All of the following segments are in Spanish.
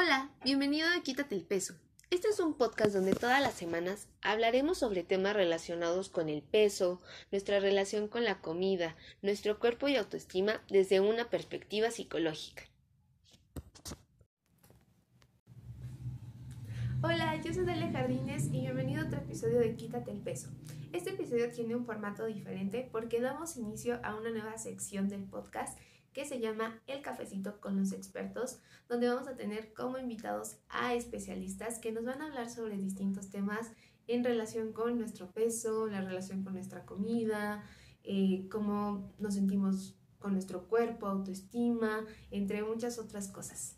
Hola, bienvenido a Quítate el peso. Este es un podcast donde todas las semanas hablaremos sobre temas relacionados con el peso, nuestra relación con la comida, nuestro cuerpo y autoestima desde una perspectiva psicológica. Hola, yo soy Dalia Jardines y bienvenido a otro episodio de Quítate el peso. Este episodio tiene un formato diferente porque damos inicio a una nueva sección del podcast que se llama El cafecito con los expertos, donde vamos a tener como invitados a especialistas que nos van a hablar sobre distintos temas en relación con nuestro peso, la relación con nuestra comida, eh, cómo nos sentimos con nuestro cuerpo, autoestima, entre muchas otras cosas.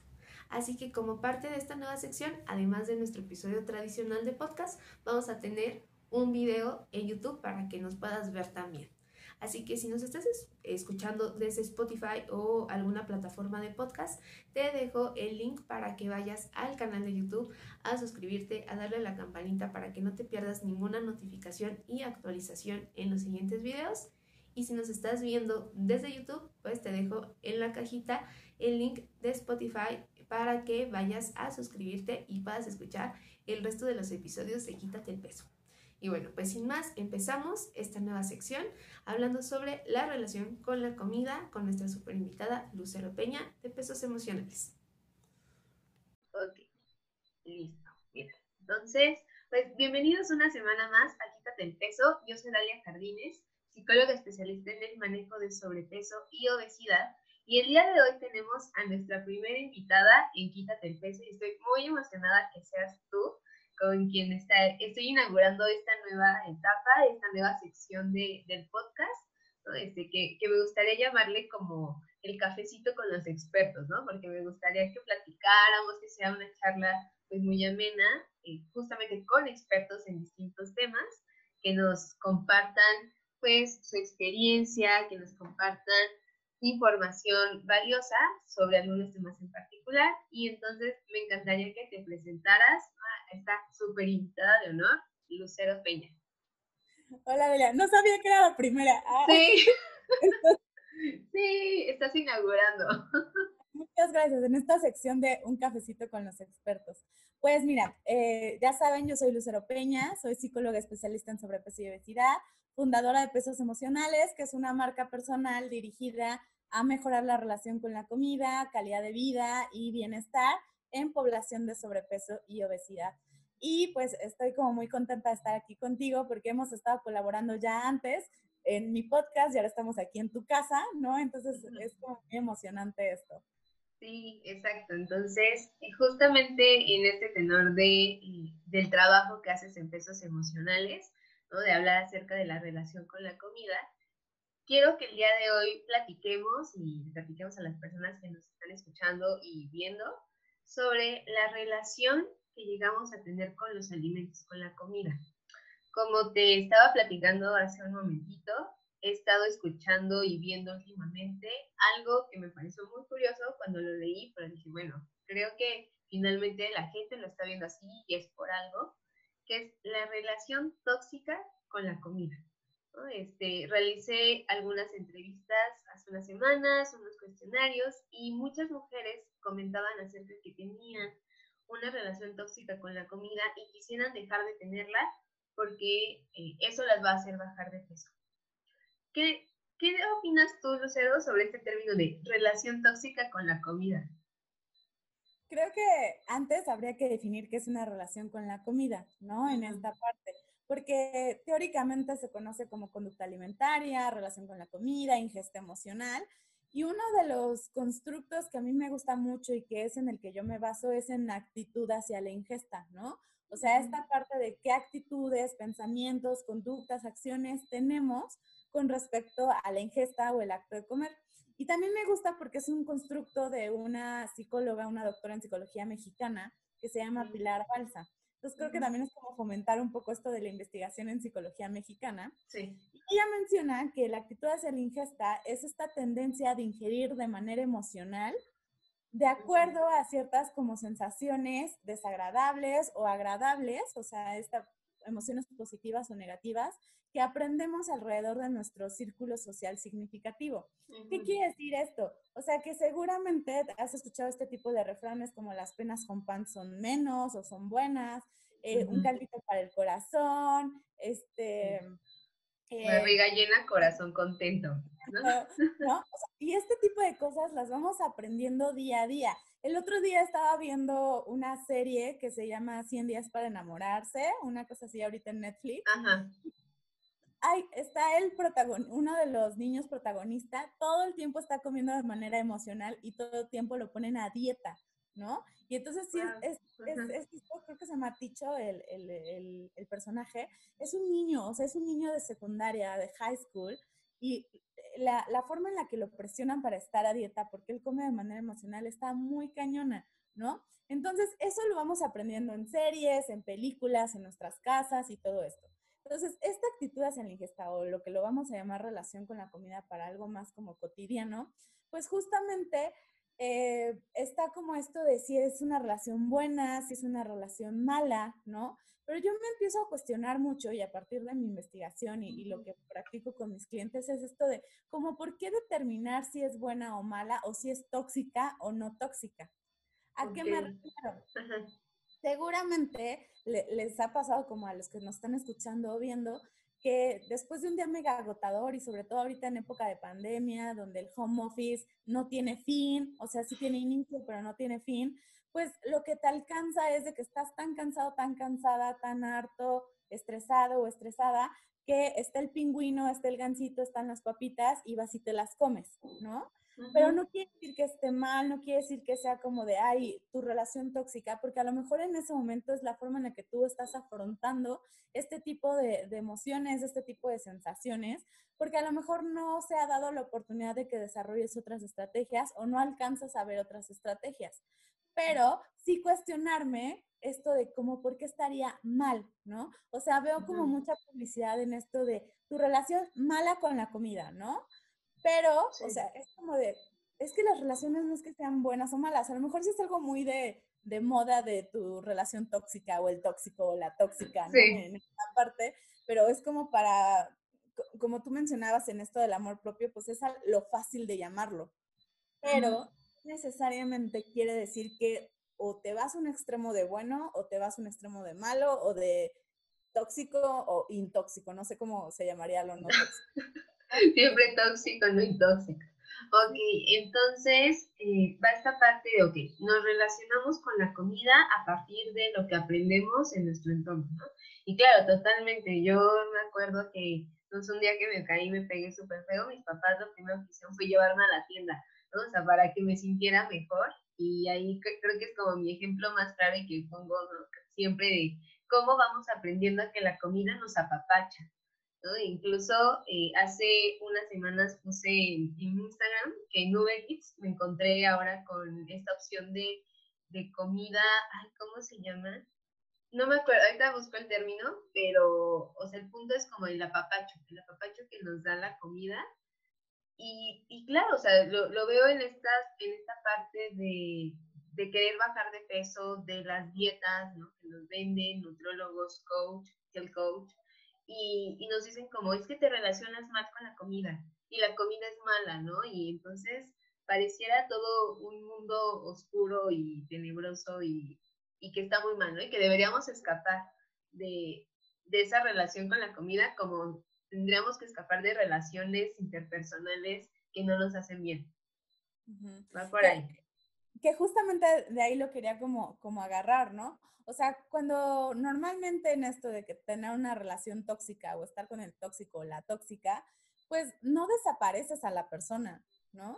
Así que como parte de esta nueva sección, además de nuestro episodio tradicional de podcast, vamos a tener un video en YouTube para que nos puedas ver también. Así que si nos estás escuchando desde Spotify o alguna plataforma de podcast, te dejo el link para que vayas al canal de YouTube a suscribirte, a darle a la campanita para que no te pierdas ninguna notificación y actualización en los siguientes videos. Y si nos estás viendo desde YouTube, pues te dejo en la cajita el link de Spotify para que vayas a suscribirte y puedas escuchar el resto de los episodios de Quítate el peso. Y bueno, pues sin más, empezamos esta nueva sección hablando sobre la relación con la comida con nuestra super invitada Lucero Peña de Pesos Emocionales. Ok, listo. Mira, entonces, pues bienvenidos una semana más a Quítate el Peso. Yo soy Dalia Jardines, psicóloga especialista en el manejo de sobrepeso y obesidad. Y el día de hoy tenemos a nuestra primera invitada en Quítate el Peso y estoy muy emocionada que seas tú con quien está, estoy inaugurando esta nueva etapa, esta nueva sección de, del podcast, este, que, que, me gustaría llamarle como el cafecito con los expertos, ¿no? Porque me gustaría que platicáramos, que sea una charla pues muy amena, eh, justamente con expertos en distintos temas, que nos compartan pues su experiencia, que nos compartan información valiosa sobre algunos temas en particular y entonces me encantaría que te presentaras a esta super invitada de honor, Lucero Peña. Hola, Delia. No sabía que era la primera. Ah. Sí. sí, estás inaugurando. Muchas gracias. En esta sección de Un cafecito con los expertos. Pues mira, eh, ya saben, yo soy Lucero Peña, soy psicóloga especialista en sobrepeso y obesidad, fundadora de Pesos Emocionales, que es una marca personal dirigida a mejorar la relación con la comida, calidad de vida y bienestar en población de sobrepeso y obesidad. Y pues estoy como muy contenta de estar aquí contigo porque hemos estado colaborando ya antes en mi podcast y ahora estamos aquí en tu casa, ¿no? Entonces es como muy emocionante esto. Sí, exacto. Entonces, justamente en este tenor de, del trabajo que haces en pesos emocionales, ¿no? de hablar acerca de la relación con la comida, quiero que el día de hoy platiquemos y platiquemos a las personas que nos están escuchando y viendo sobre la relación que llegamos a tener con los alimentos, con la comida. Como te estaba platicando hace un momentito, he estado escuchando y viendo últimamente algo que me pareció muy curioso cuando lo leí, pero dije, bueno, creo que finalmente la gente lo está viendo así y es por algo, que es la relación tóxica con la comida. Este, realicé algunas entrevistas hace unas semanas, unos cuestionarios y muchas mujeres comentaban acerca de que tenían una relación tóxica con la comida y quisieran dejar de tenerla porque eh, eso las va a hacer bajar de peso. ¿Qué, ¿Qué opinas tú, Lucero, sobre este término de relación tóxica con la comida? Creo que antes habría que definir qué es una relación con la comida, ¿no? En esta parte porque teóricamente se conoce como conducta alimentaria, relación con la comida, ingesta emocional. Y uno de los constructos que a mí me gusta mucho y que es en el que yo me baso es en la actitud hacia la ingesta, ¿no? O sea, esta parte de qué actitudes, pensamientos, conductas, acciones tenemos con respecto a la ingesta o el acto de comer. Y también me gusta porque es un constructo de una psicóloga, una doctora en psicología mexicana, que se llama Pilar Balsa. Entonces creo que también es como fomentar un poco esto de la investigación en psicología mexicana. Sí. ella menciona que la actitud hacia la ingesta es esta tendencia de ingerir de manera emocional de acuerdo a ciertas como sensaciones desagradables o agradables, o sea, esta emociones positivas o negativas que aprendemos alrededor de nuestro círculo social significativo. ¿Qué quiere decir esto? O sea, que seguramente has escuchado este tipo de refranes como las penas con pan son menos o son buenas, eh, un caldito para el corazón, este... eh, llena, corazón contento. ¿no? y este tipo de cosas las vamos aprendiendo día a día. El otro día estaba viendo una serie que se llama 100 días para enamorarse, una cosa así ahorita en Netflix. Ajá. Ay, está el protagonista, uno de los niños protagonistas, todo el tiempo está comiendo de manera emocional y todo el tiempo lo ponen a dieta, ¿no? Y entonces sí, es, es, creo que se llama Ticho, el, el, el, personaje, es un niño, o sea, es un niño de secundaria, de high school, y la, la, forma en la que lo presionan para estar a dieta, porque él come de manera emocional, está muy cañona, ¿no? Entonces, eso lo vamos aprendiendo en series, en películas, en nuestras casas y todo esto. Entonces, esta actitud hacia la ingesta o lo que lo vamos a llamar relación con la comida para algo más como cotidiano, pues justamente eh, está como esto de si es una relación buena, si es una relación mala, ¿no? Pero yo me empiezo a cuestionar mucho y a partir de mi investigación y, lo que practico con mis clientes es esto de como por qué determinar si es buena o mala o si es tóxica o no tóxica. ¿A qué me refiero? Seguramente les ha pasado como a los que nos están escuchando o viendo que después de un día mega agotador y sobre todo ahorita en época de pandemia, donde el home office no tiene fin, o sea, sí tiene inicio, pero no tiene fin, pues lo que te alcanza es de que estás tan cansado, tan cansada, tan harto, estresado o estresada, que está el pingüino, está el gansito, están las papitas y vas y te las comes, ¿no? Pero no quiere decir que esté mal, no quiere decir que sea como de, ay, tu relación tóxica, porque a lo mejor en ese momento es la forma en la que tú estás afrontando este tipo de, de emociones, este tipo de sensaciones, porque a lo mejor no se ha dado la oportunidad de que desarrolles otras estrategias o no alcanzas a ver otras estrategias. Pero sí cuestionarme esto de como por qué estaría mal, ¿no? O sea, veo como mucha publicidad en esto de tu relación mala con la comida, ¿no? Pero, o sea, es como de, es que las relaciones no es que sean buenas o malas, a lo mejor sí es algo muy de, de moda de tu relación tóxica o el tóxico o la tóxica, ¿no? En esta parte, pero es como para, como tú mencionabas en esto del amor propio, pues es lo fácil de llamarlo, pero necesariamente quiere decir que o te vas a un extremo de bueno o te vas a un extremo de malo o de tóxico o intóxico, no sé cómo se llamaría lo no tóxico. Siempre tóxico, no intóxico. Ok, entonces eh, va esta parte de, ok, nos relacionamos con la comida a partir de lo que aprendemos en nuestro entorno, ¿no? Y claro, totalmente, yo me acuerdo que entonces un día que me caí y me pegué súper feo, mis papás lo primero que hicieron fue llevarme a la tienda, ¿no? O sea, para que me sintiera mejor. Y ahí creo que es como mi ejemplo más claro y que pongo siempre de cómo vamos aprendiendo a que la comida nos apapacha, Incluso eh, hace unas semanas puse en, Instagram que en Uber Eats me encontré ahora con esta opción de, de comida, ay, ¿cómo se llama? No me acuerdo, ahorita busco el término, pero, o sea, el punto es como el apapacho, el apapacho que nos da la comida. Y, y claro, o sea, lo, lo, veo en, estas, en esta parte de, de querer bajar de peso, de las dietas, ¿no? Que nos venden, nutrólogos, coach, el coach, y, nos dicen como es que te relacionas mal con la comida y la comida es mala, ¿no? Y entonces pareciera todo un mundo oscuro y tenebroso y, que está muy mal, ¿no? Y que deberíamos escapar de, esa relación con la comida como tendríamos que escapar de relaciones interpersonales que no nos hacen bien. Va por ahí. Que, justamente de ahí lo quería como, como agarrar, ¿no? O sea, cuando normalmente en esto de que tener una relación tóxica o estar con el tóxico o la tóxica, pues no desapareces a la persona, ¿no?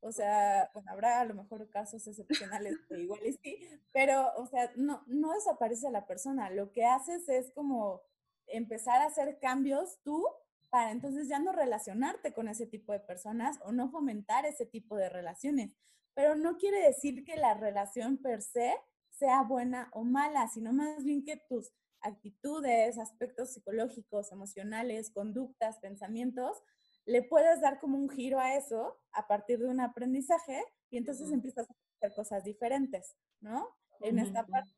O sea, bueno, habrá a lo mejor casos excepcionales que igual sí, pero, o sea, no, no desaparece a la persona. Lo que haces es como empezar a hacer cambios tú para entonces ya no relacionarte con ese tipo de personas o no fomentar ese tipo de relaciones. Pero no quiere decir que la relación per se sea buena o mala, sino más bien que tus actitudes, aspectos psicológicos, emocionales, conductas, pensamientos, le puedes dar como un giro a eso a partir de un aprendizaje y entonces empiezas a hacer cosas diferentes, ¿no? En esta parte.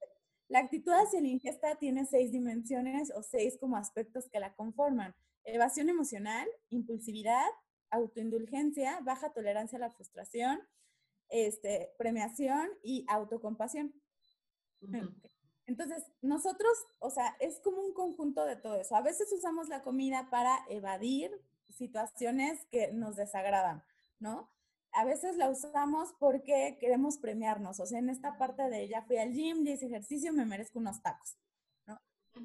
La actitud hacia la ingesta tiene seis dimensiones o seis como aspectos que la conforman. Evasión emocional, impulsividad, autoindulgencia, baja tolerancia a la frustración, este, premiación y autocompasión. Entonces, nosotros, o sea, es como un conjunto de todo eso. A veces usamos la comida para evadir situaciones que nos desagradan, ¿no? A veces la usamos porque queremos premiarnos. O sea, en esta parte de ya fui al gym, ese ejercicio, me merezco unos tacos.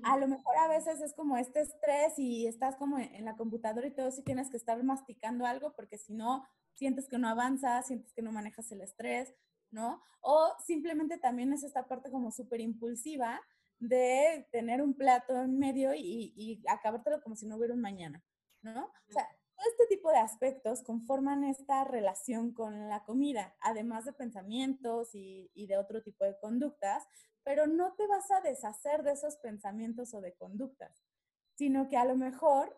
A lo mejor a veces es como este estrés y estás como en la computadora y todo, si tienes que estar masticando algo porque si no, sientes que no avanzas, sientes que no manejas el estrés, ¿no? O simplemente también es esta parte como súper impulsiva de tener un plato en medio y, y, acabártelo como si no hubiera un mañana, ¿no? O sea, todo este tipo de aspectos conforman esta relación con la comida, además de pensamientos y, y de otro tipo de conductas, pero no te vas a deshacer de esos pensamientos o de conductas, sino que a lo mejor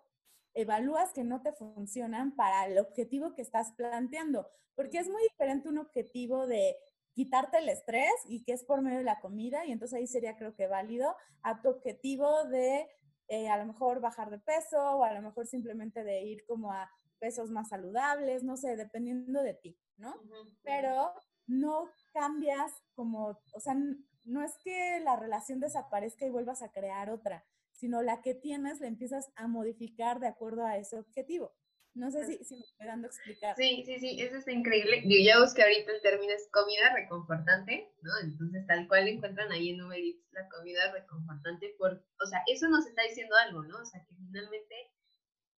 evalúas que no te funcionan para el objetivo que estás planteando, porque es muy diferente un objetivo de quitarte el estrés y que es por medio de la comida, y entonces ahí sería creo que válido, a tu objetivo de eh, a lo mejor bajar de peso o a lo mejor simplemente de ir como a pesos más saludables, no sé, dependiendo de ti, ¿no? Pero no cambias como, o sea, no es que la relación desaparezca y vuelvas a crear otra, sino la que tienes la empiezas a modificar de acuerdo a ese objetivo. No sé si, me estoy dando a explicar. Sí, sí, sí, eso está increíble. Yo ya busqué ahorita el término es comida reconfortante, ¿no? Entonces, tal cual encuentran ahí en Uber Eats la comida reconfortante, por, o sea, eso nos está diciendo algo, ¿no? O sea, que finalmente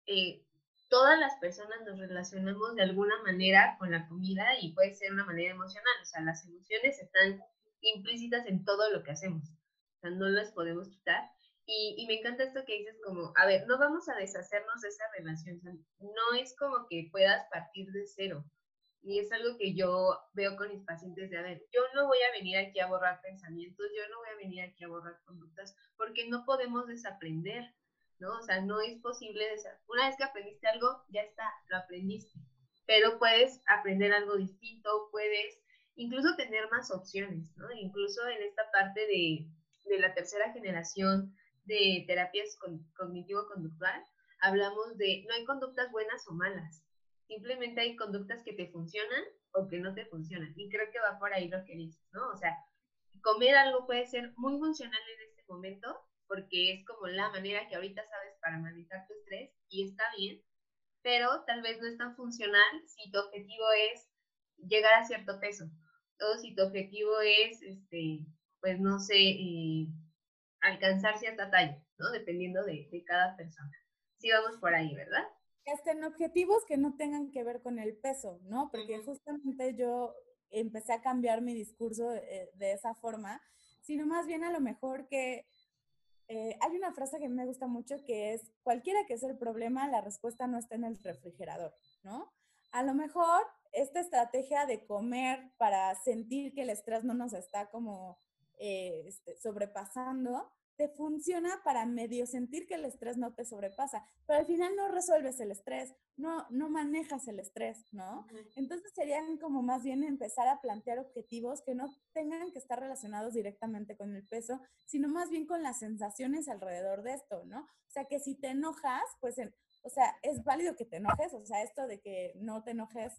eh, todas las personas nos relacionamos de alguna manera con la comida y puede ser una manera emocional, o sea, las emociones están implícitas en todo lo que hacemos, o sea, no las podemos quitar y, me encanta esto que dices como, a ver, no vamos a deshacernos de esa relación, no es como que puedas partir de cero. Y es algo que yo veo con mis pacientes de, a ver, yo no voy a venir aquí a borrar pensamientos, yo no voy a venir aquí a borrar conductas, porque no podemos desaprender, ¿no? O sea, no es posible, una vez que aprendiste algo, ya está, lo aprendiste, pero puedes aprender algo distinto, puedes incluso tener más opciones, ¿no? Incluso en esta parte de, de la tercera generación, de terapias cognitivo-conductual, hablamos de no hay conductas buenas o malas, simplemente hay conductas que te funcionan o que no te funcionan. Y creo que va por ahí lo que dices, ¿no? O sea, comer algo puede ser muy funcional en este momento porque es como la manera que ahorita sabes para manejar tu estrés y está bien, pero tal vez no es tan funcional si tu objetivo es llegar a cierto peso o si tu objetivo es, este, pues no sé, eh, alcanzar cierta talla, ¿no? Dependiendo de, cada persona. Sí, vamos por ahí, ¿verdad? Estén objetivos que no tengan que ver con el peso, ¿no? Porque justamente yo empecé a cambiar mi discurso eh, de, esa forma, sino más bien a lo mejor que eh, hay una frase que me gusta mucho que es, cualquiera que sea el problema, la respuesta no está en el refrigerador, ¿no? A lo mejor esta estrategia de comer para sentir que el estrés no nos está como eh, este, sobrepasando, te funciona para medio sentir que el estrés no te sobrepasa, pero al final no resuelves el estrés, no, no manejas el estrés, ¿no? Entonces serían como más bien empezar a plantear objetivos que no tengan que estar relacionados directamente con el peso, sino más bien con las sensaciones alrededor de esto, ¿no? O sea, que si te enojas, pues, o sea, es válido que te enojes, o sea, esto de que no te enojes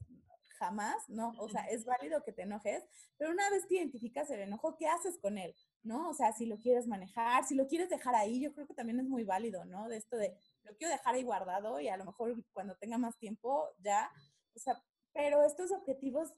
jamás, ¿no? O sea, es válido que te enojes, pero una vez que identificas el enojo, ¿qué haces con él? ¿No? O sea, si lo quieres manejar, si lo quieres dejar ahí, yo creo que también es muy válido, ¿no? De esto de, lo quiero dejar ahí guardado y a lo mejor cuando tenga más tiempo ya, o sea, pero estos objetivos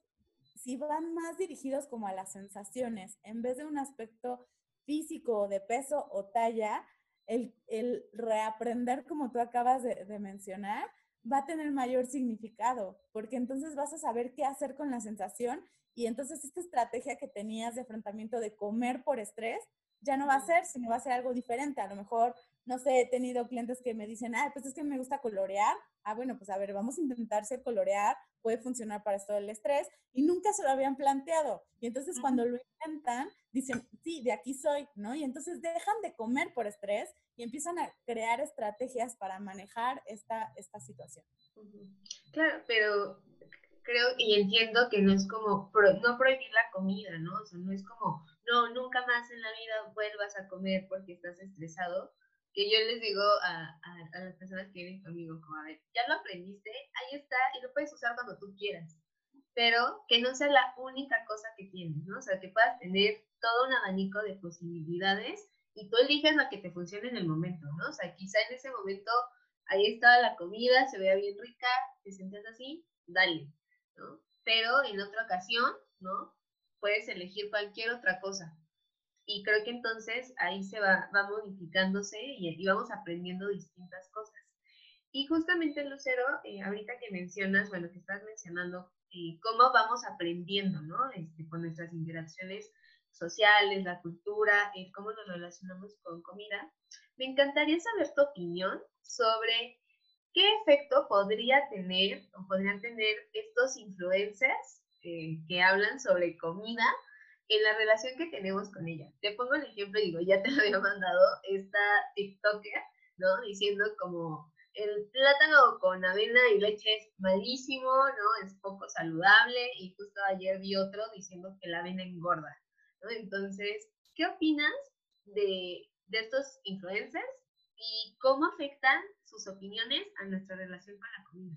si van más dirigidos como a las sensaciones, en vez de un aspecto físico de peso o talla, el, el reaprender, como tú acabas de, de mencionar, va a tener mayor significado, porque entonces vas a saber qué hacer con la sensación y entonces esta estrategia que tenías de enfrentamiento de comer por estrés ya no va a ser, sino va a ser algo diferente. A lo mejor, no sé, he tenido clientes que me dicen, ah, pues es que me gusta colorear. Ah, bueno, pues a ver, vamos a intentarse colorear, puede funcionar para esto del estrés y nunca se lo habían planteado. Y entonces cuando lo intentan, dicen, sí, de aquí soy, ¿no? Y entonces dejan de comer por estrés y empiezan a crear estrategias para manejar esta, esta situación. Claro, pero creo y entiendo que no es como, no prohibir la comida, ¿no? O sea, no es como, no, nunca más en la vida vuelvas a comer porque estás estresado, que yo les digo a, a, las personas que vienen conmigo, como, a ver, ya lo aprendiste, ahí está, y lo puedes usar cuando tú quieras, pero que no sea la única cosa que tienes, ¿no? O sea, que puedas tener todo un abanico de posibilidades y tú eliges la que te funcione en el momento, ¿no? O sea, quizá en ese momento ahí estaba la comida, se veía bien rica, te sientes así, dale, ¿no? Pero en otra ocasión, ¿no? Puedes elegir cualquier otra cosa. Y creo que entonces ahí se va, va modificándose y, vamos aprendiendo distintas cosas. Y justamente, Lucero, eh, ahorita que mencionas, bueno, que estás mencionando eh, cómo vamos aprendiendo, ¿no? Este, con nuestras interacciones sociales, la cultura, eh, cómo nos relacionamos con comida. Me encantaría saber tu opinión sobre qué efecto podría tener o podrían tener estos influencers eh, que hablan sobre comida en la relación que tenemos con ella. Te pongo el ejemplo, digo, ya te lo había mandado, esta TikToker, ¿no? Diciendo como el plátano con avena y leche es malísimo, ¿no? Es poco saludable y justo ayer vi otro diciendo que la avena engorda. Entonces, ¿qué opinas de, de estos influencers y cómo afectan sus opiniones a nuestra relación con la comida.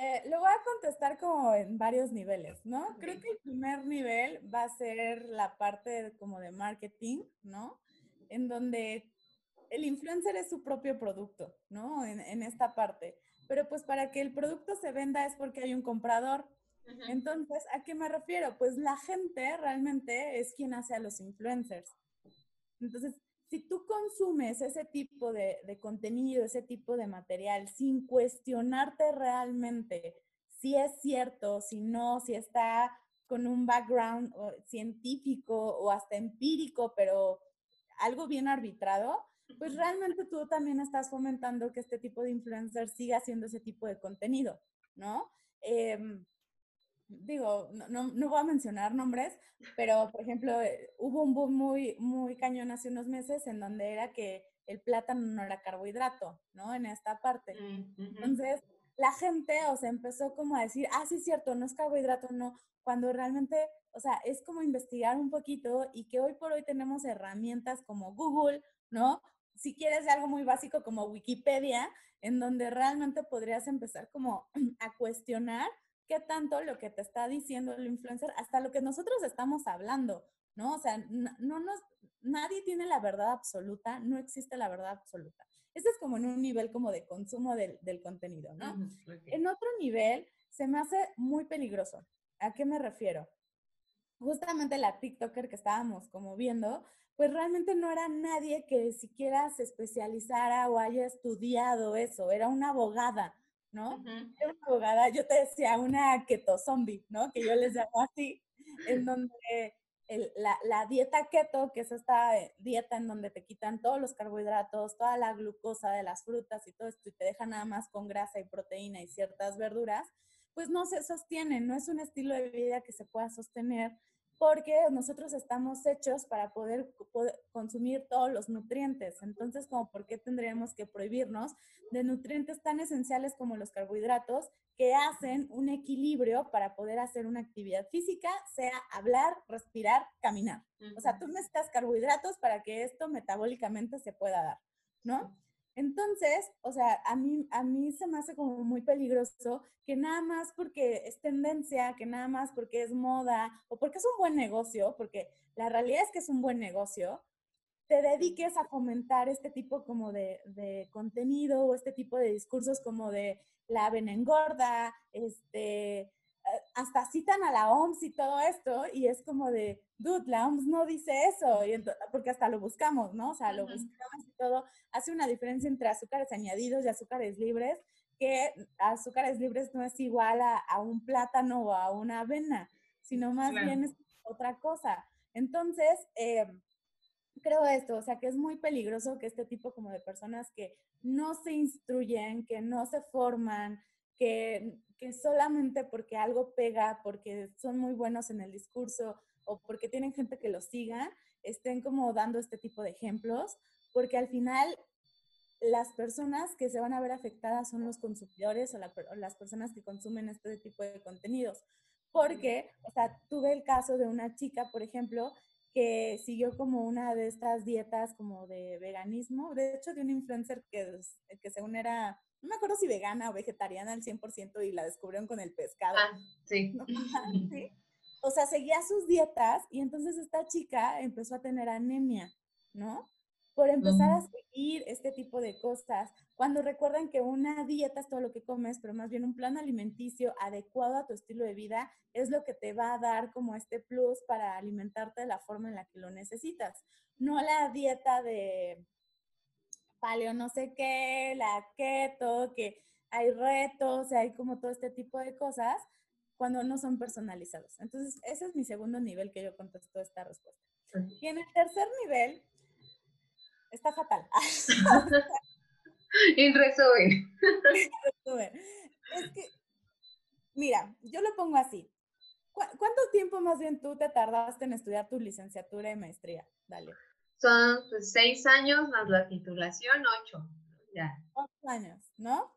Eh, lo voy a contestar como en varios niveles, ¿no? Creo que el primer nivel va a ser la parte como de marketing, ¿no? En donde el influencer es su propio producto, ¿no? En, en esta parte. Pero pues para que el producto se venda es porque hay un comprador. Entonces, ¿a qué me refiero? Pues la gente realmente es quien hace a los influencers. Entonces, si tú consumes ese tipo de, contenido, ese tipo de material, sin cuestionarte realmente si es cierto, si no, si está con un background científico o hasta empírico, pero algo bien arbitrado, pues realmente tú también estás fomentando que este tipo de influencer siga haciendo ese tipo de contenido, ¿no? Em, digo, no, no, voy a mencionar nombres, pero por ejemplo, eh, hubo un boom muy, muy cañón hace unos meses en donde era que el plátano no era carbohidrato, ¿no? En esta parte. Mm, Entonces, la gente, o sea, empezó como a decir, ah, sí es cierto, no es carbohidrato, no, cuando realmente, o sea, es como investigar un poquito y que hoy por hoy tenemos herramientas como Google, ¿no? Si quieres algo muy básico como Wikipedia, en donde realmente podrías empezar como a cuestionar qué tanto lo que te está diciendo el influencer, hasta lo que nosotros estamos hablando, ¿no? O sea, no nos, nadie tiene la verdad absoluta, no existe la verdad absoluta. Ese es como en un nivel como de consumo del, contenido, ¿no? En otro nivel, se me hace muy peligroso. ¿A qué me refiero? Justamente la TikToker que estábamos como viendo, pues realmente no era nadie que siquiera se especializara o haya estudiado eso, era una abogada, ¿no? Era una abogada, yo te decía, una keto zombie, ¿no? Que yo les llamo así, en donde la, la, dieta keto, que es esta eh, dieta en donde te quitan todos los carbohidratos, toda la glucosa de las frutas y todo esto, y te deja nada más con grasa y proteína y ciertas verduras, pues no se sostiene, no es un estilo de vida que se pueda sostener porque nosotros estamos hechos para poder, consumir todos los nutrientes. Entonces, como por qué tendríamos que prohibirnos de nutrientes tan esenciales como los carbohidratos que hacen un equilibrio para poder hacer una actividad física, sea hablar, respirar, caminar. O sea, tú necesitas carbohidratos para que esto metabólicamente se pueda dar, ¿no? Entonces, o sea, a mí, a mí se me hace como muy peligroso que nada más porque es tendencia, que nada más porque es moda o porque es un buen negocio, porque la realidad es que es un buen negocio, te dediques a fomentar este tipo como de, de contenido o este tipo de discursos como de la avena engorda, este, hasta citan a la OMS y todo esto, y es como de, dude, la OMS no dice eso, y porque hasta lo buscamos, ¿no? O sea, lo buscamos y todo. Hace una diferencia entre azúcares añadidos y azúcares libres, que azúcares libres no es igual a, un plátano o a una avena, sino más bien es otra cosa. Entonces, eh, creo esto, o sea, que es muy peligroso que este tipo como de personas que no se instruyen, que no se forman, que, que solamente porque algo pega, porque son muy buenos en el discurso o porque tienen gente que los siga, estén como dando este tipo de ejemplos, porque al final las personas que se van a ver afectadas son los consumidores o, las personas que consumen este tipo de contenidos. Porque, o sea, tuve el caso de una chica, por ejemplo, que siguió como una de estas dietas como de veganismo, de hecho de un influencer que, que según era, no me acuerdo si vegana o vegetariana al 100% y la descubrieron con el pescado. Ah, sí. ¿Sí? O sea, seguía sus dietas y entonces esta chica empezó a tener anemia, ¿no? Por empezar a seguir este tipo de cosas. Cuando recuerdan que una dieta es todo lo que comes, pero más bien un plan alimenticio adecuado a tu estilo de vida es lo que te va a dar como este plus para alimentarte de la forma en la que lo necesitas. No la dieta de paleo no sé qué, la keto, que hay retos, hay como todo este tipo de cosas cuando no son personalizados. Entonces, ese es mi segundo nivel que yo contesto esta respuesta. Y en el tercer nivel, está fatal. en resumen. Es que, mira, yo lo pongo así. ¿Cuánto tiempo más bien tú te tardaste en estudiar tu licenciatura y maestría? Dale. Son pues, seis años más la titulación, ocho. Ya. Ocho años, ¿no?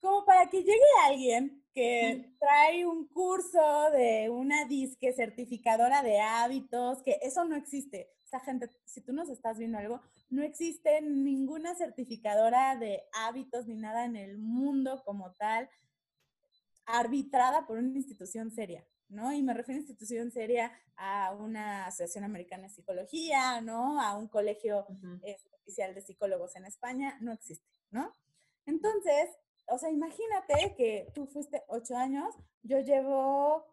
Como para que llegue alguien que trae un curso de una disque certificadora de hábitos, que eso no existe. O sea, gente, si tú nos estás viendo algo, no existe ninguna certificadora de hábitos ni nada en el mundo como tal arbitrada por una institución seria, ¿no? Y me refiero a institución seria a una asociación americana de psicología, ¿no? A un colegio este, oficial de psicólogos en España, no existe, ¿no? Entonces, o sea, imagínate que tú fuiste ocho años, yo llevo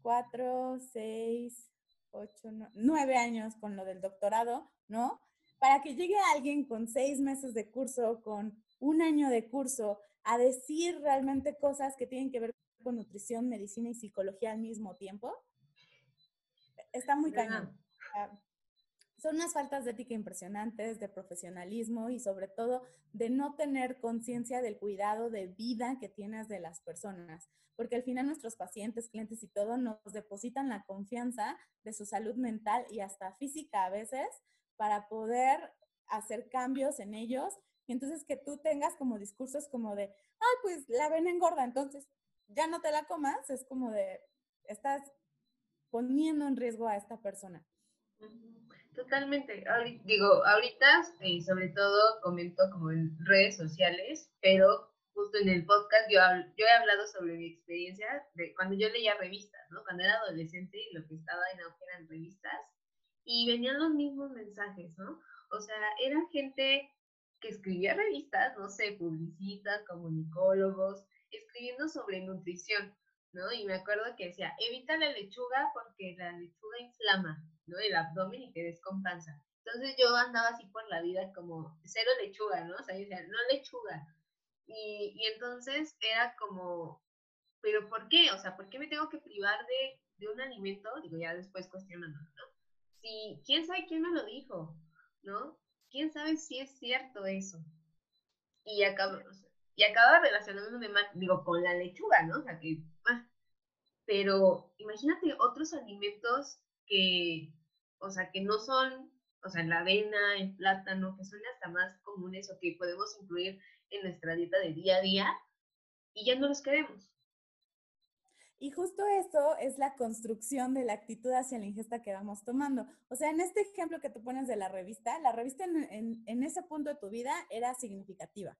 cuatro, seis, ocho, nueve años con lo del doctorado, ¿no? Para que llegue alguien con seis meses de curso, con un año de curso, a decir realmente cosas que tienen que ver con nutrición, medicina y psicología al mismo tiempo, está muy cañón. Son unas faltas de ética impresionantes, de profesionalismo y sobre todo de no tener conciencia del cuidado de vida que tienes de las personas. Porque al final nuestros pacientes, clientes y todo nos depositan la confianza de su salud mental y hasta física a veces para poder hacer cambios en ellos. Y entonces que tú tengas como discursos como de, ay, pues la ven engorda, entonces ya no te la comas, es como de, estás poniendo en riesgo a esta persona. Totalmente. Digo, ahorita, eh, sobre todo comento como en redes sociales, pero justo en el podcast yo, yo he hablado sobre mi experiencia de cuando yo leía revistas, ¿no? Cuando era adolescente y lo que estaba en auge eran revistas y venían los mismos mensajes, ¿no? O sea, era gente que escribía revistas, no sé, publicistas, comunicólogos, escribiendo sobre nutrición, ¿no? Y me acuerdo que decía, evita la lechuga porque la lechuga inflama, ¿no? El abdomen y te descompensa. Entonces yo andaba así por la vida como cero lechuga, ¿no? O sea, yo decía, no lechuga. Y, y entonces era como, ¿pero por qué? O sea, ¿por qué me tengo que privar de, de un alimento? Digo, ya después cuestionando, ¿no? Si, quién sabe quién me lo dijo, ¿no? ¿Quién sabe si es cierto eso? Y acaba, y acaba relacionándome más, digo, con la lechuga, ¿no? O sea, que, ah, pero imagínate otros alimentos que, o sea, que no son, o sea, la avena, el plátano, que son hasta más comunes o que podemos incluir en nuestra dieta de día a día y ya no los queremos. Y justo eso es la construcción de la actitud hacia la ingesta que vamos tomando. O sea, en este ejemplo que tú pones de la revista, la revista en, ese punto de tu vida era significativa.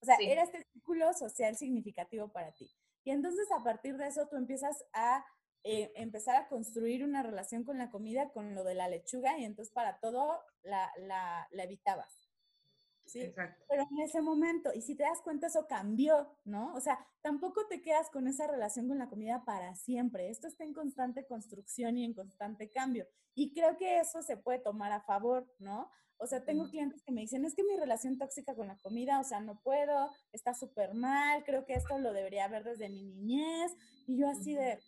O sea, era este círculo social significativo para ti. Y entonces a partir de eso tú empiezas a eh, empezar a construir una relación con la comida, con lo de la lechuga, y entonces para todo la, la, la evitabas. ¿Sí? Exacto. Pero en ese momento, y si te das cuenta, eso cambió, ¿no? O sea, tampoco te quedas con esa relación con la comida para siempre. Esto está en constante construcción y en constante cambio. Y creo que eso se puede tomar a favor, ¿no? O sea, tengo clientes que me dicen, es que mi relación tóxica con la comida, o sea, no puedo, está súper mal, creo que esto lo debería ver desde mi niñez. Y yo así de,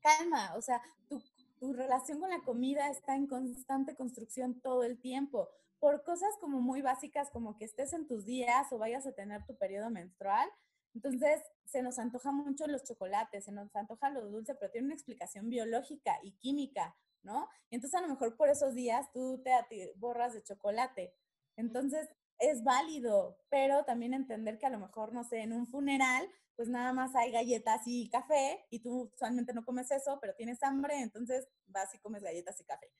calma, o sea, tu, tu relación con la comida está en constante construcción todo el tiempo por cosas como muy básicas, como que estés en tus días o vayas a tener tu periodo menstrual. Entonces, se nos antoja mucho los chocolates, se nos antoja lo dulce, pero tiene una explicación biológica y química, ¿no? Y entonces, a lo mejor por esos días tú te borras de chocolate. Entonces, es válido, pero también entender que a lo mejor, no sé, en un funeral, pues nada más hay galletas y café y tú usualmente no comes eso, pero tienes hambre, entonces vas y comes galletas y café.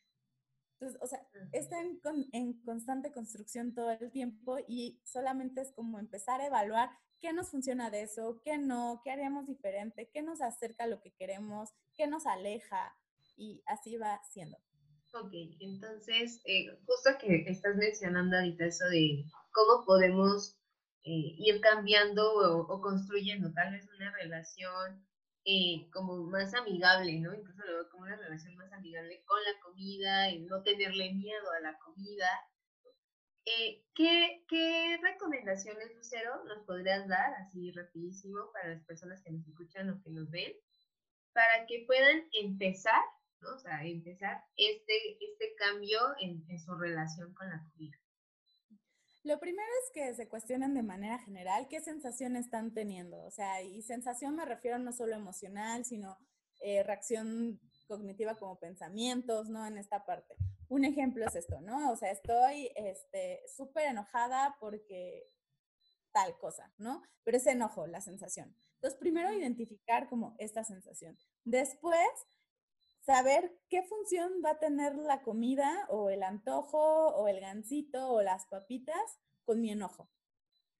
Entonces, o sea, está en, en, constante construcción todo el tiempo y solamente es como empezar a evaluar qué nos funciona de eso, qué no, qué haríamos diferente, qué nos acerca a lo que queremos, qué nos aleja y así va siendo. Ok, entonces, eh, justo que estás mencionando ahorita eso de cómo podemos eh, ir cambiando o, construyendo tal vez una relación eh, como más amigable, ¿no? Incluso lo veo como una relación más amigable con la comida, y no tenerle miedo a la comida. ¿qué, ¿Qué recomendaciones, Lucero, nos podrías dar, así rapidísimo, para las personas que nos escuchan o que nos ven, para que puedan empezar ¿no? O sea, empezar este, este cambio en, su relación con la comida. Lo primero es que se cuestionen de manera general qué sensación están teniendo. O sea, y sensación me refiero no solo emocional, sino eh, reacción cognitiva como pensamientos, ¿no? En esta parte. Un ejemplo es esto, ¿no? O sea, estoy este, súper enojada porque tal cosa, ¿no? Pero es enojo, la sensación. Entonces, primero identificar como esta sensación. Después, saber qué función va a tener la comida o el antojo o el gansito o las papitas con mi enojo.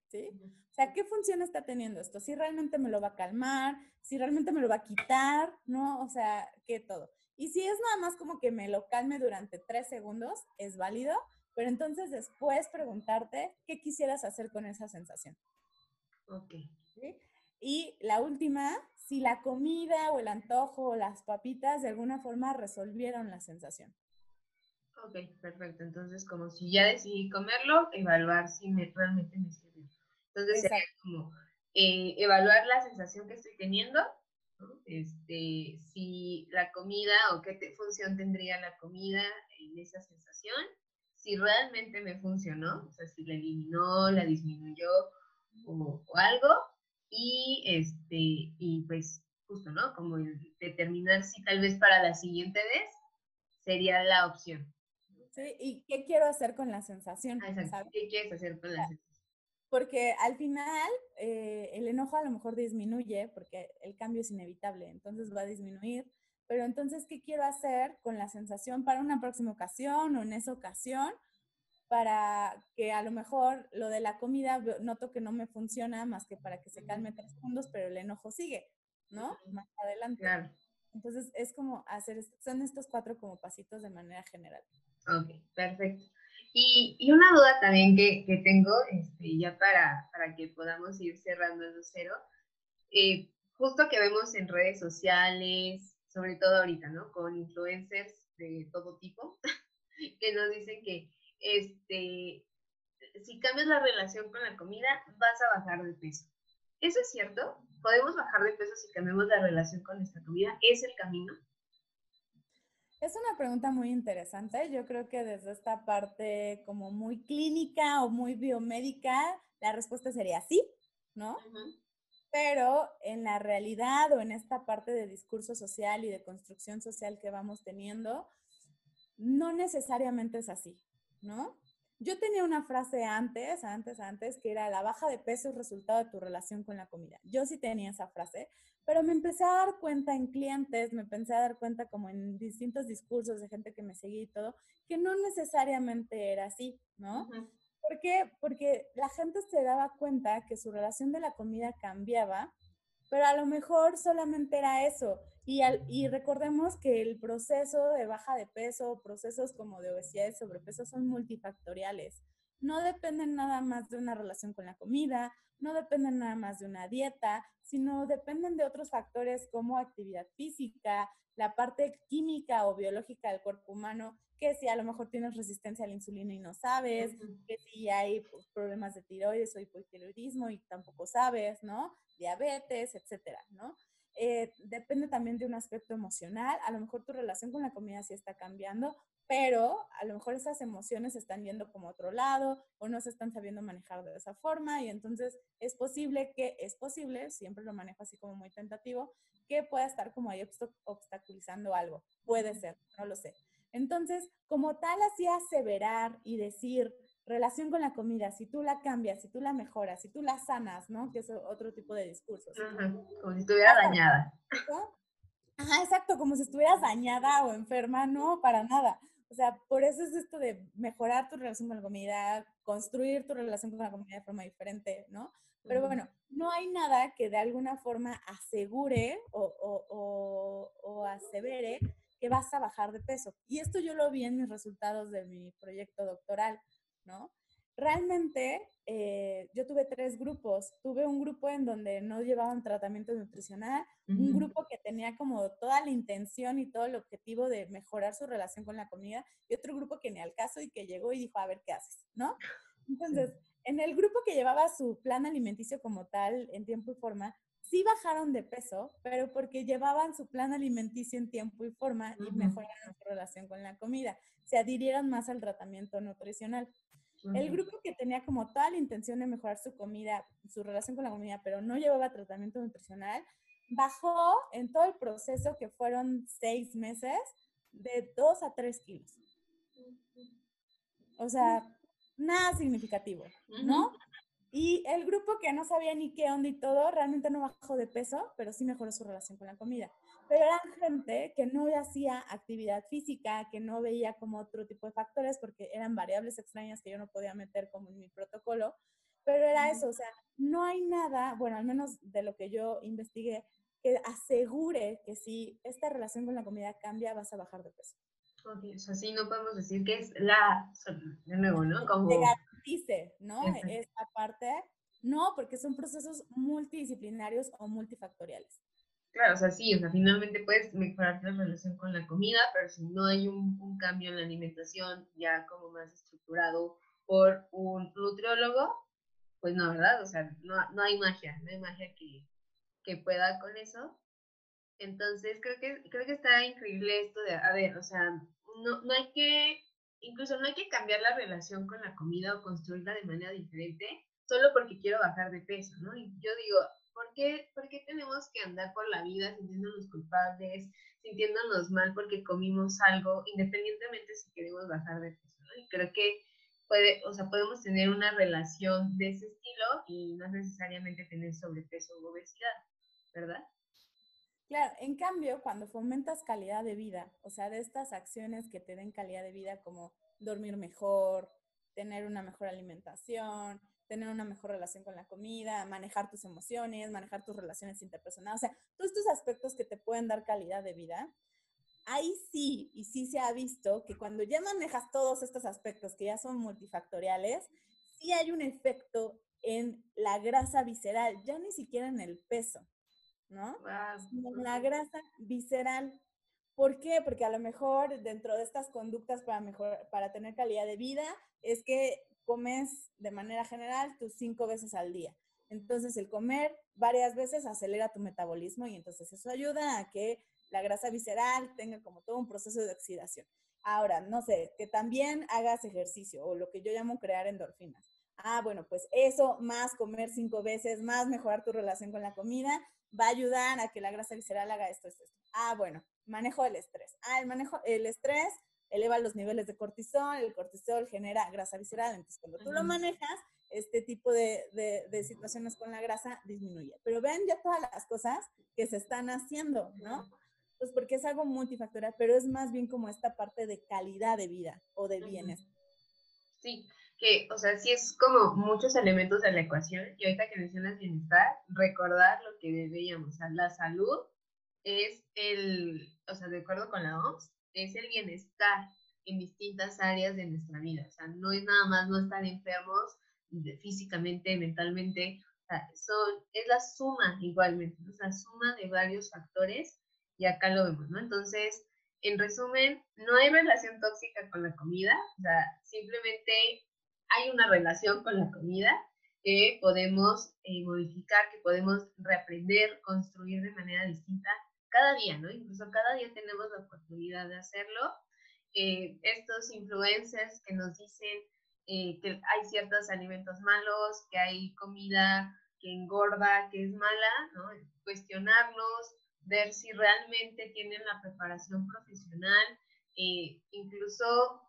¿Sí? O sea, ¿qué función está teniendo esto? Si realmente me lo va a calmar, si realmente me lo va a quitar, ¿no? O sea, ¿qué todo. Y si es nada más como que me lo calme durante tres segundos, es válido, pero entonces después preguntarte qué quisieras hacer con esa sensación. Ok. ¿Sí? Y la última, si la comida o el antojo o las papitas de alguna forma resolvieron la sensación. Ok, perfecto. Entonces, como si ya decidí comerlo, evaluar si me, realmente me sirve. Entonces, sería como eh, evaluar la sensación que estoy teniendo, este, si la comida o qué función tendría la comida en esa sensación, si realmente me funcionó, o sea, si la eliminó, la disminuyó o algo, y este y pues justo, ¿no? Como determinar si tal vez para la siguiente vez sería la opción. Sí, y qué quiero hacer con la sensación. Ah, ¿Qué quieres hacer con la sensación? Porque al final eh, el enojo a lo mejor disminuye porque el cambio es inevitable, entonces va a disminuir. Pero entonces, ¿qué quiero hacer con la sensación para una próxima ocasión o en esa ocasión? Para que a lo mejor lo de la comida noto que no me funciona más que para que se calme tres segundos, pero el enojo sigue, ¿no? Más adelante. Claro. Entonces es como hacer, son estos cuatro como pasitos de manera general. Ok, perfecto. Y, y una duda también que, que tengo, este, ya para, para, que podamos ir cerrando el cero, eh, justo que vemos en redes sociales, sobre todo ahorita, ¿no? Con influencers de todo tipo, que nos dicen que este, si cambias la relación con la comida, vas a bajar de peso. ¿Eso es cierto? ¿Podemos bajar de peso si cambiamos la relación con nuestra comida? ¿Es el camino? Es una pregunta muy interesante. Yo creo que desde esta parte como muy clínica o muy biomédica, la respuesta sería sí, ¿no? Pero en la realidad o en esta parte de discurso social y de construcción social que vamos teniendo, no necesariamente es así. ¿No? Yo tenía una frase antes, antes, antes, que era la baja de peso es resultado de tu relación con la comida. Yo sí tenía esa frase, pero me empecé a dar cuenta en clientes, me empecé a dar cuenta como en distintos discursos de gente que me seguía y todo, que no necesariamente era así, ¿no? ¿Por qué? Porque la gente se daba cuenta que su relación de la comida cambiaba, pero a lo mejor solamente era eso, y, recordemos que el proceso de baja de peso, procesos como de obesidad y sobrepeso son multifactoriales. No dependen nada más de una relación con la comida, no dependen nada más de una dieta, sino dependen de otros factores como actividad física, la parte química o biológica del cuerpo humano, que si a lo mejor tienes resistencia a la insulina y no sabes, que si hay pues, problemas de tiroides o hipotiroidismo y tampoco sabes, ¿no? Diabetes, etcétera, ¿no? Eh, depende también de un aspecto emocional. A lo mejor tu relación con la comida sí está cambiando, pero a lo mejor esas emociones están yendo como otro lado o no se están sabiendo manejar de esa forma y entonces es posible que, es posible, siempre lo manejo así como muy tentativo, que pueda estar como ahí obstaculizando algo. Puede ser, no lo sé. Entonces, como tal, así aseverar y decir relación con la comida, si tú la cambias, si tú la mejoras, si tú la sanas, ¿no? Que es otro tipo de discursos. Como si estuviera dañada. Ajá, exacto, como si estuvieras dañada o enferma, no, para nada. O sea, por eso es esto de mejorar tu relación con la comida, construir tu relación con la comida de forma diferente, ¿no? Pero bueno, no hay nada que de alguna forma asegure o, o, o, asevere que vas a bajar de peso. Y esto yo lo vi en mis resultados de mi proyecto doctoral, ¿no? Realmente eh, yo tuve tres grupos. Tuve un grupo en donde no llevaban tratamiento nutricional, un grupo que tenía como toda la intención y todo el objetivo de mejorar su relación con la comida y otro grupo que ni al caso y que llegó y dijo, a ver qué haces, ¿no? Entonces, en el grupo que llevaba su plan alimenticio como tal, en tiempo y forma, sí bajaron de peso, pero porque llevaban su plan alimenticio en tiempo y forma y mejoraron su relación con la comida, se adhirieron más al tratamiento nutricional. El grupo que tenía como toda la intención de mejorar su comida, su relación con la comida, pero no llevaba tratamiento nutricional, bajó en todo el proceso, que fueron seis meses, de dos a tres kilos. O sea, nada significativo, ¿no? Y el grupo que no sabía ni qué onda y todo, realmente no bajó de peso, pero sí mejoró su relación con la comida. Pero eran gente que no hacía actividad física, que no veía como otro tipo de factores, porque eran variables extrañas que yo no podía meter como en mi protocolo. Pero era eso, o sea, no hay nada, bueno, al menos de lo que yo investigué, que asegure que si esta relación con la comida cambia, vas a bajar de peso. Ok, o sea, sí, no podemos decir que es la, de nuevo, ¿no? Como... Te garantice, ¿no? Esta parte, no, porque son procesos multidisciplinarios o multifactoriales. Claro, o sea, sí, o sea, finalmente puedes mejorar la relación con la comida, pero si no hay un, un cambio en la alimentación ya como más estructurado por un nutriólogo, pues no, ¿verdad? O sea, no, no hay magia, no hay magia que, que pueda con eso. Entonces, creo que, creo que está increíble esto de, a ver, o sea, no, no hay que, incluso no hay que cambiar la relación con la comida o construirla de manera diferente solo porque quiero bajar de peso, ¿no? Y yo digo, ¿por qué, ¿por qué tenemos que andar por la vida sintiéndonos culpables, sintiéndonos mal porque comimos algo, independientemente si queremos bajar de peso. Y creo que puede, o sea, podemos tener una relación de ese estilo y no necesariamente tener sobrepeso o obesidad, ¿verdad? Claro, en cambio, cuando fomentas calidad de vida, o sea, de estas acciones que te den calidad de vida como dormir mejor, tener una mejor alimentación, tener una mejor relación con la comida, manejar tus emociones, manejar tus relaciones interpersonales, o sea, todos estos aspectos que te pueden dar calidad de vida, ahí sí, y sí se ha visto que cuando ya manejas todos estos aspectos que ya son multifactoriales, sí hay un efecto en la grasa visceral, ya ni siquiera en el peso. ¿no? La grasa visceral. ¿Por qué? Porque a lo mejor dentro de estas conductas para, mejor, para tener calidad de vida es que comes de manera general tus cinco veces al día. Entonces el comer varias veces acelera tu metabolismo y entonces eso ayuda a que la grasa visceral tenga como todo un proceso de oxidación. Ahora, no sé, que también hagas ejercicio o lo que yo llamo crear endorfinas. Ah, bueno, pues eso más comer cinco veces, más mejorar tu relación con la comida, va a ayudar a que la grasa visceral haga esto, esto. Ah, bueno, manejo del estrés. Ah, el manejo, el estrés eleva los niveles de cortisol, el cortisol genera grasa visceral, entonces cuando tú lo manejas, este tipo de, de, situaciones con la grasa disminuye. Pero ven ya todas las cosas que se están haciendo, ¿no? Pues porque es algo multifactorial, pero es más bien como esta parte de calidad de vida o de bienestar. Sí, que, o sea, sí es como muchos elementos de la ecuación y ahorita que mencionas bienestar, recordar lo que deberíamos, o sea, la salud es el, o sea, de acuerdo con la OMS, es el bienestar en distintas áreas de nuestra vida, o sea, no es nada más no estar enfermos físicamente, mentalmente, o sea, son, es la suma igualmente, o sea, suma de varios factores y acá lo vemos, ¿no? Entonces, en resumen, no hay relación tóxica con la comida, o sea, simplemente hay una relación con la comida que podemos eh, modificar, que podemos reaprender, construir de manera distinta cada día, ¿no? Incluso cada día tenemos la oportunidad de hacerlo. Eh, estos influencers que nos dicen eh, que hay ciertos alimentos malos, que hay comida que engorda, que es mala, ¿no? Cuestionarnos, ver si realmente tienen la preparación profesional, incluso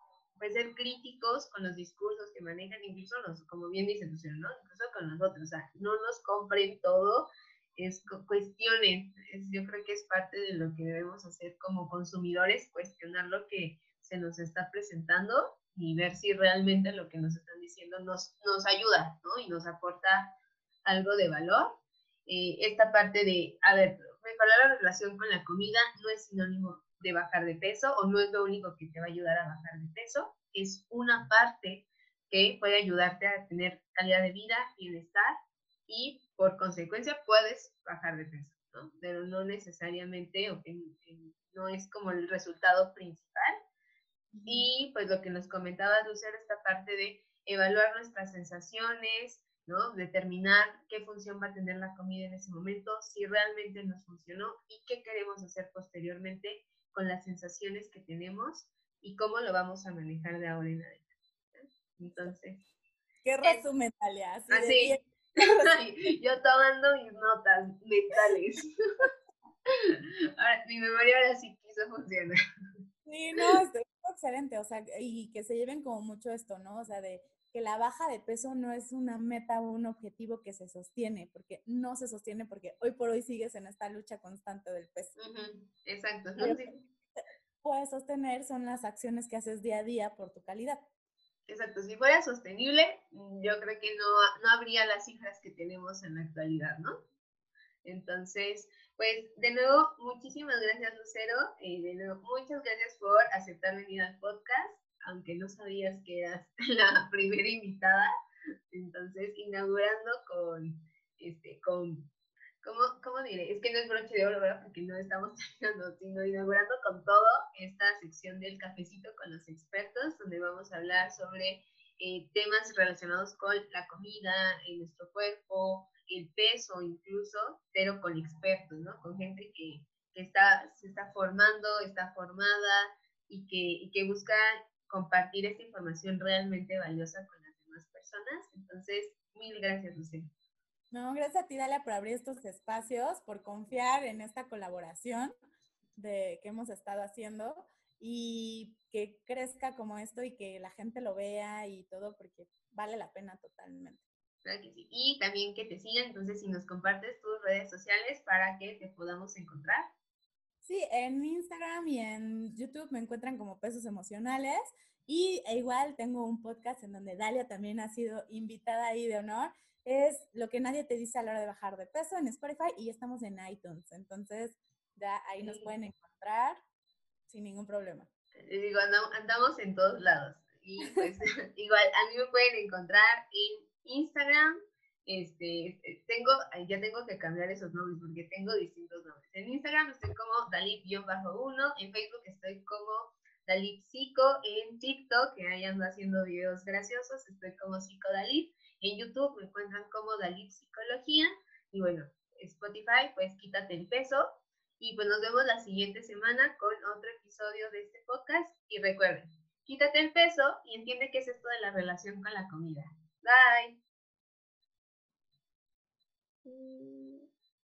pues ser críticos con los discursos que manejan, incluso los, como bien dice Luciano, ¿no? Incluso con nosotros, o sea, no nos compren todo, es cuestionen, yo creo que es parte de lo que debemos hacer como consumidores, cuestionar lo que se nos está presentando y ver si realmente lo que nos están diciendo nos, nos ayuda, ¿no? Y nos aporta algo de valor. Eh, esta parte de, a ver, mejorar la relación con la comida no es sinónimo de bajar de peso o no es lo único que te va a ayudar a bajar de peso, es una parte que puede ayudarte a tener calidad de vida, bienestar y por consecuencia puedes bajar de peso, ¿no? Pero no necesariamente, no es como el resultado principal. Y pues lo que nos comentaba Lucero, esta parte de evaluar nuestras sensaciones, ¿no? Determinar qué función va a tener la comida en ese momento, si realmente nos funcionó y qué queremos hacer posteriormente con las sensaciones que tenemos y cómo lo vamos a manejar de ahora en adelante. Entonces. Qué resumen, Talia. Así. yo tomando mis notas mentales. ahora, mi memoria ahora sí quiso funcionar. Sí, no, es excelente, o sea, y que se lleven como mucho esto, ¿no? O sea, de que la baja de peso no es una meta o un objetivo que se sostiene, porque no se sostiene porque hoy por hoy sigues en esta lucha constante del peso. Exacto. Puedes sostener son las acciones que haces día a día por tu calidad. Exacto, si fuera sostenible, yo creo que no, no habría las cifras que tenemos en la actualidad, ¿no? Entonces, pues de nuevo, muchísimas gracias Lucero, y de nuevo, muchas gracias por aceptar venir al podcast aunque no sabías que eras la primera invitada. Entonces, inaugurando con, este, con, ¿cómo, ¿cómo, diré? Es que no es broche de oro, ¿verdad? Porque no estamos terminando, sino inaugurando con todo esta sección del cafecito con los expertos, donde vamos a hablar sobre eh, temas relacionados con la comida, en nuestro cuerpo, el peso incluso, pero con expertos, ¿no? Con gente que, está, se está formando, está formada y que, y que busca compartir esta información realmente valiosa con las demás personas. Entonces, mil gracias, Lucía. No, gracias a ti, Dalia, por abrir estos espacios, por confiar en esta colaboración de, que hemos estado haciendo y que crezca como esto y que la gente lo vea y todo, porque vale la pena totalmente. Claro que sí. Y también que te sigan, entonces, si nos compartes tus redes sociales para que te podamos encontrar. Sí, en Instagram y en YouTube me encuentran como Pesos Emocionales. Y e igual tengo un podcast en donde Dalia también ha sido invitada ahí de honor. Es lo que nadie te dice a la hora de bajar de peso en Spotify y estamos en iTunes. Entonces, ya ahí nos pueden encontrar sin ningún problema. Digo, andamos en todos lados. Y pues igual, a mí me pueden encontrar en Instagram, este, tengo, ya tengo que cambiar esos nombres porque tengo distintos nombres. En Instagram estoy como Dalit-1, en Facebook estoy como Dalit Psico, en TikTok, que ahí ando haciendo videos graciosos, estoy como Psico Dalit, en YouTube me encuentran como Dalit Psicología, y bueno, Spotify, pues quítate el peso, y pues nos vemos la siguiente semana con otro episodio de este podcast, y recuerden, quítate el peso y entiende qué es esto de la relación con la comida. Bye. Mm.